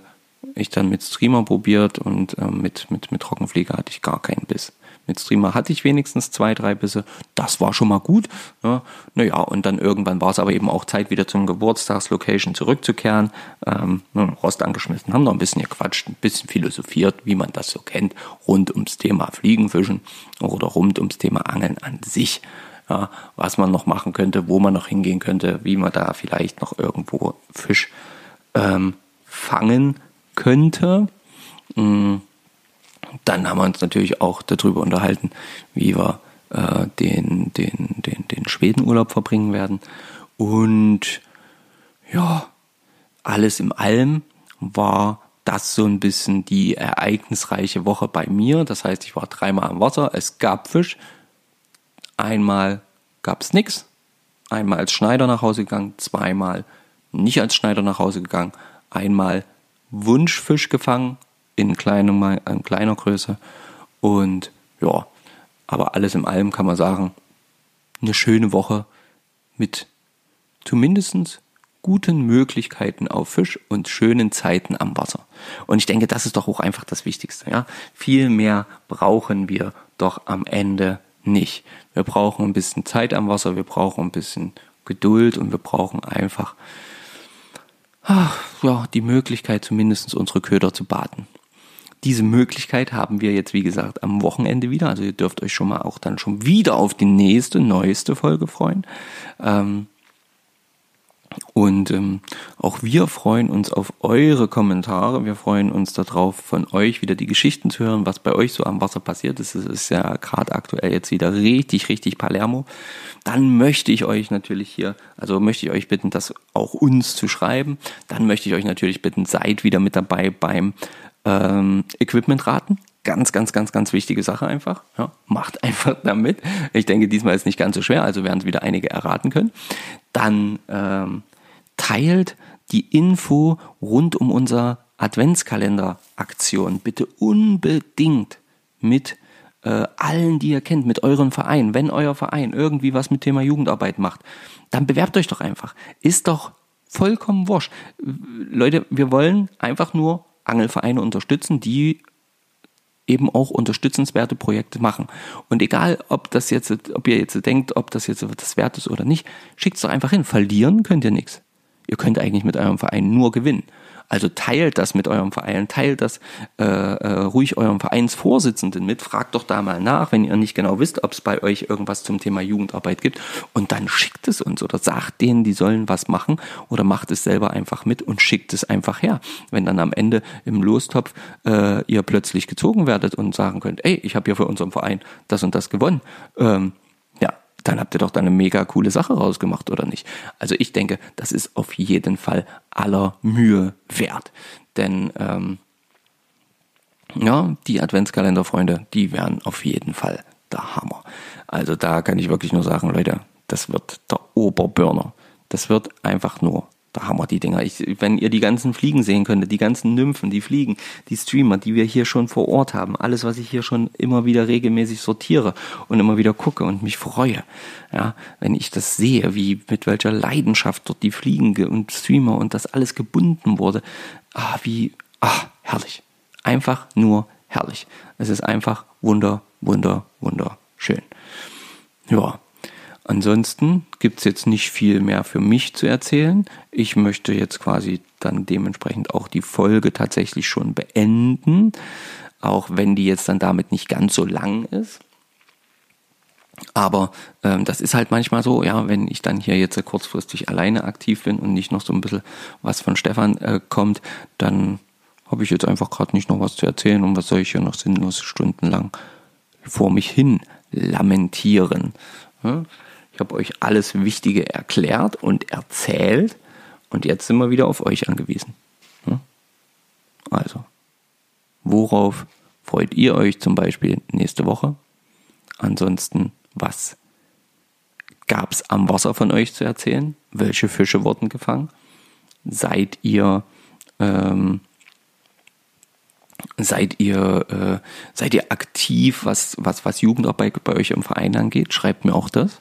ich dann mit Streamer probiert und äh, mit, mit, mit Trockenflieger hatte ich gar keinen Biss. Mit Streamer hatte ich wenigstens zwei, drei Bisse. Das war schon mal gut. Ja, naja, und dann irgendwann war es aber eben auch Zeit, wieder zum Geburtstagslocation zurückzukehren. Ähm, Rost angeschmissen, haben noch ein bisschen gequatscht, ein bisschen philosophiert, wie man das so kennt, rund ums Thema Fliegenfischen oder rund ums Thema Angeln an sich. Ja, was man noch machen könnte, wo man noch hingehen könnte, wie man da vielleicht noch irgendwo Fisch ähm, fangen könnte. Mm, dann haben wir uns natürlich auch darüber unterhalten, wie wir äh, den, den, den, den Schwedenurlaub verbringen werden. Und ja, alles im Allem war das so ein bisschen die ereignisreiche Woche bei mir. Das heißt, ich war dreimal am Wasser, es gab Fisch, einmal gab es nichts, einmal als Schneider nach Hause gegangen, zweimal nicht als Schneider nach Hause gegangen, einmal Wunschfisch gefangen in kleiner, in kleiner Größe. Und ja, aber alles in allem kann man sagen, eine schöne Woche mit zumindest guten Möglichkeiten auf Fisch und schönen Zeiten am Wasser. Und ich denke, das ist doch auch einfach das Wichtigste. Ja? Viel mehr brauchen wir doch am Ende nicht. Wir brauchen ein bisschen Zeit am Wasser, wir brauchen ein bisschen Geduld und wir brauchen einfach ach, ja, die Möglichkeit, zumindest unsere Köder zu baden. Diese Möglichkeit haben wir jetzt, wie gesagt, am Wochenende wieder. Also ihr dürft euch schon mal auch dann schon wieder auf die nächste, neueste Folge freuen. Ähm, und ähm, auch wir freuen uns auf eure Kommentare. Wir freuen uns darauf, von euch wieder die Geschichten zu hören, was bei euch so am Wasser passiert ist. Es ist ja gerade aktuell jetzt wieder richtig, richtig Palermo. Dann möchte ich euch natürlich hier, also möchte ich euch bitten, das auch uns zu schreiben. Dann möchte ich euch natürlich bitten, seid wieder mit dabei beim ähm, Equipment raten ganz, ganz, ganz, ganz wichtige Sache einfach. Ja, macht einfach damit. Ich denke, diesmal ist nicht ganz so schwer, also werden es wieder einige erraten können dann ähm, teilt die Info rund um unser Adventskalender-Aktion bitte unbedingt mit äh, allen, die ihr kennt, mit eurem Verein. Wenn euer Verein irgendwie was mit Thema Jugendarbeit macht, dann bewerbt euch doch einfach. Ist doch vollkommen wurscht. Leute, wir wollen einfach nur Angelvereine unterstützen, die eben auch unterstützenswerte Projekte machen. Und egal, ob das jetzt, ob ihr jetzt denkt, ob das jetzt das wert ist oder nicht, schickt es doch einfach hin. Verlieren könnt ihr nichts. Ihr könnt eigentlich mit eurem Verein nur gewinnen. Also teilt das mit eurem Verein, teilt das äh, äh, ruhig eurem Vereinsvorsitzenden mit, fragt doch da mal nach, wenn ihr nicht genau wisst, ob es bei euch irgendwas zum Thema Jugendarbeit gibt und dann schickt es uns oder sagt denen, die sollen was machen oder macht es selber einfach mit und schickt es einfach her. Wenn dann am Ende im Lostopf äh, ihr plötzlich gezogen werdet und sagen könnt, ey, ich habe hier für unseren Verein das und das gewonnen, ähm, dann habt ihr doch da eine mega coole Sache rausgemacht, oder nicht? Also ich denke, das ist auf jeden Fall aller Mühe wert. Denn ähm, ja, die Adventskalenderfreunde, die wären auf jeden Fall der Hammer. Also da kann ich wirklich nur sagen, Leute, das wird der Oberburner. Das wird einfach nur der Hammer, die Dinger. Ich, wenn ihr die ganzen Fliegen sehen könntet, die ganzen Nymphen, die Fliegen, die Streamer, die wir hier schon vor Ort haben, alles, was ich hier schon immer wieder regelmäßig sortiere und immer wieder gucke und mich freue. Ja, wenn ich das sehe, wie mit welcher Leidenschaft dort die Fliegen und Streamer und das alles gebunden wurde. Ah, wie, ah, herrlich. Einfach nur herrlich. Es ist einfach wunder, wunder, wunderschön. Ja, Ansonsten gibt's jetzt nicht viel mehr für mich zu erzählen. Ich möchte jetzt quasi dann dementsprechend auch die Folge tatsächlich schon beenden, auch wenn die jetzt dann damit nicht ganz so lang ist. Aber ähm, das ist halt manchmal so, ja, wenn ich dann hier jetzt kurzfristig alleine aktiv bin und nicht noch so ein bisschen was von Stefan äh, kommt, dann habe ich jetzt einfach gerade nicht noch was zu erzählen und was soll ich hier noch sinnlos stundenlang vor mich hin lamentieren. Ja? Ich habe euch alles Wichtige erklärt und erzählt und jetzt sind wir wieder auf euch angewiesen. Also, worauf freut ihr euch zum Beispiel nächste Woche? Ansonsten, was gab es am Wasser von euch zu erzählen? Welche Fische wurden gefangen? Seid ihr ähm, seid ihr äh, seid ihr aktiv, was was was Jugendarbeit bei euch im Verein angeht? Schreibt mir auch das.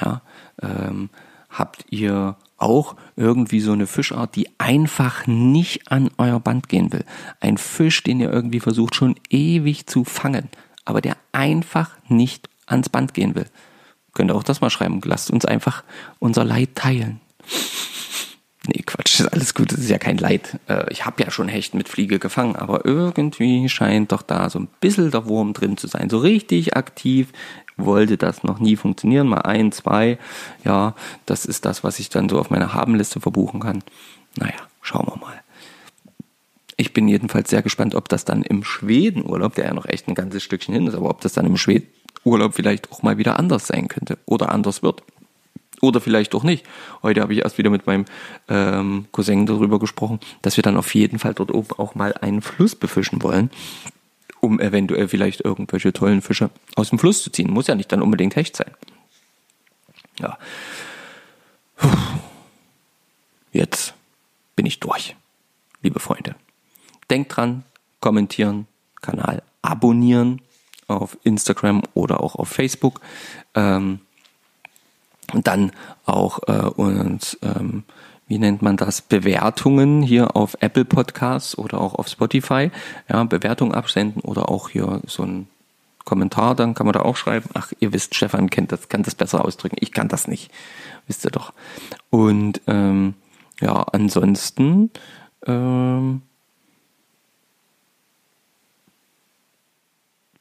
Ja, ähm, habt ihr auch irgendwie so eine Fischart, die einfach nicht an euer Band gehen will. Ein Fisch, den ihr irgendwie versucht schon ewig zu fangen, aber der einfach nicht ans Band gehen will. Könnt ihr auch das mal schreiben. Lasst uns einfach unser Leid teilen. Nee, Quatsch, ist alles gut, das ist ja kein Leid. Äh, ich habe ja schon Hecht mit Fliege gefangen, aber irgendwie scheint doch da so ein bisschen der Wurm drin zu sein. So richtig aktiv wollte das noch nie funktionieren. Mal ein, zwei, ja, das ist das, was ich dann so auf meiner Habenliste verbuchen kann. Naja, schauen wir mal. Ich bin jedenfalls sehr gespannt, ob das dann im Schwedenurlaub, der ja noch echt ein ganzes Stückchen hin ist, aber ob das dann im Schwedenurlaub vielleicht auch mal wieder anders sein könnte oder anders wird. Oder vielleicht auch nicht. Heute habe ich erst wieder mit meinem ähm, Cousin darüber gesprochen, dass wir dann auf jeden Fall dort oben auch mal einen Fluss befischen wollen um eventuell vielleicht irgendwelche tollen Fische aus dem Fluss zu ziehen. Muss ja nicht dann unbedingt Hecht sein. Ja. Jetzt bin ich durch, liebe Freunde. Denkt dran, kommentieren, Kanal abonnieren auf Instagram oder auch auf Facebook. Ähm, und dann auch äh, uns ähm, wie nennt man das, Bewertungen hier auf Apple Podcasts oder auch auf Spotify, ja, Bewertungen absenden oder auch hier so ein Kommentar, dann kann man da auch schreiben, ach, ihr wisst, Stefan kennt das, kann das besser ausdrücken, ich kann das nicht, wisst ihr doch. Und ähm, ja, ansonsten ähm,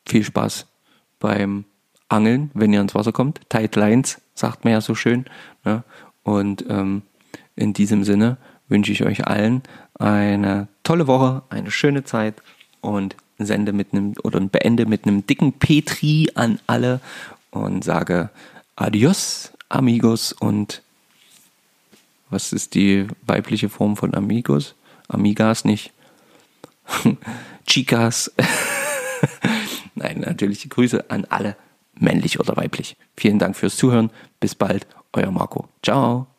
viel Spaß beim Angeln, wenn ihr ins Wasser kommt. Tight Lines, sagt man ja so schön. Ja, und ähm, in diesem Sinne wünsche ich euch allen eine tolle Woche, eine schöne Zeit und sende mit einem oder beende mit einem dicken Petri an alle und sage Adios, Amigos und was ist die weibliche Form von Amigos? Amigas nicht. Chicas. Nein, natürlich Grüße an alle, männlich oder weiblich. Vielen Dank fürs Zuhören. Bis bald, euer Marco. Ciao.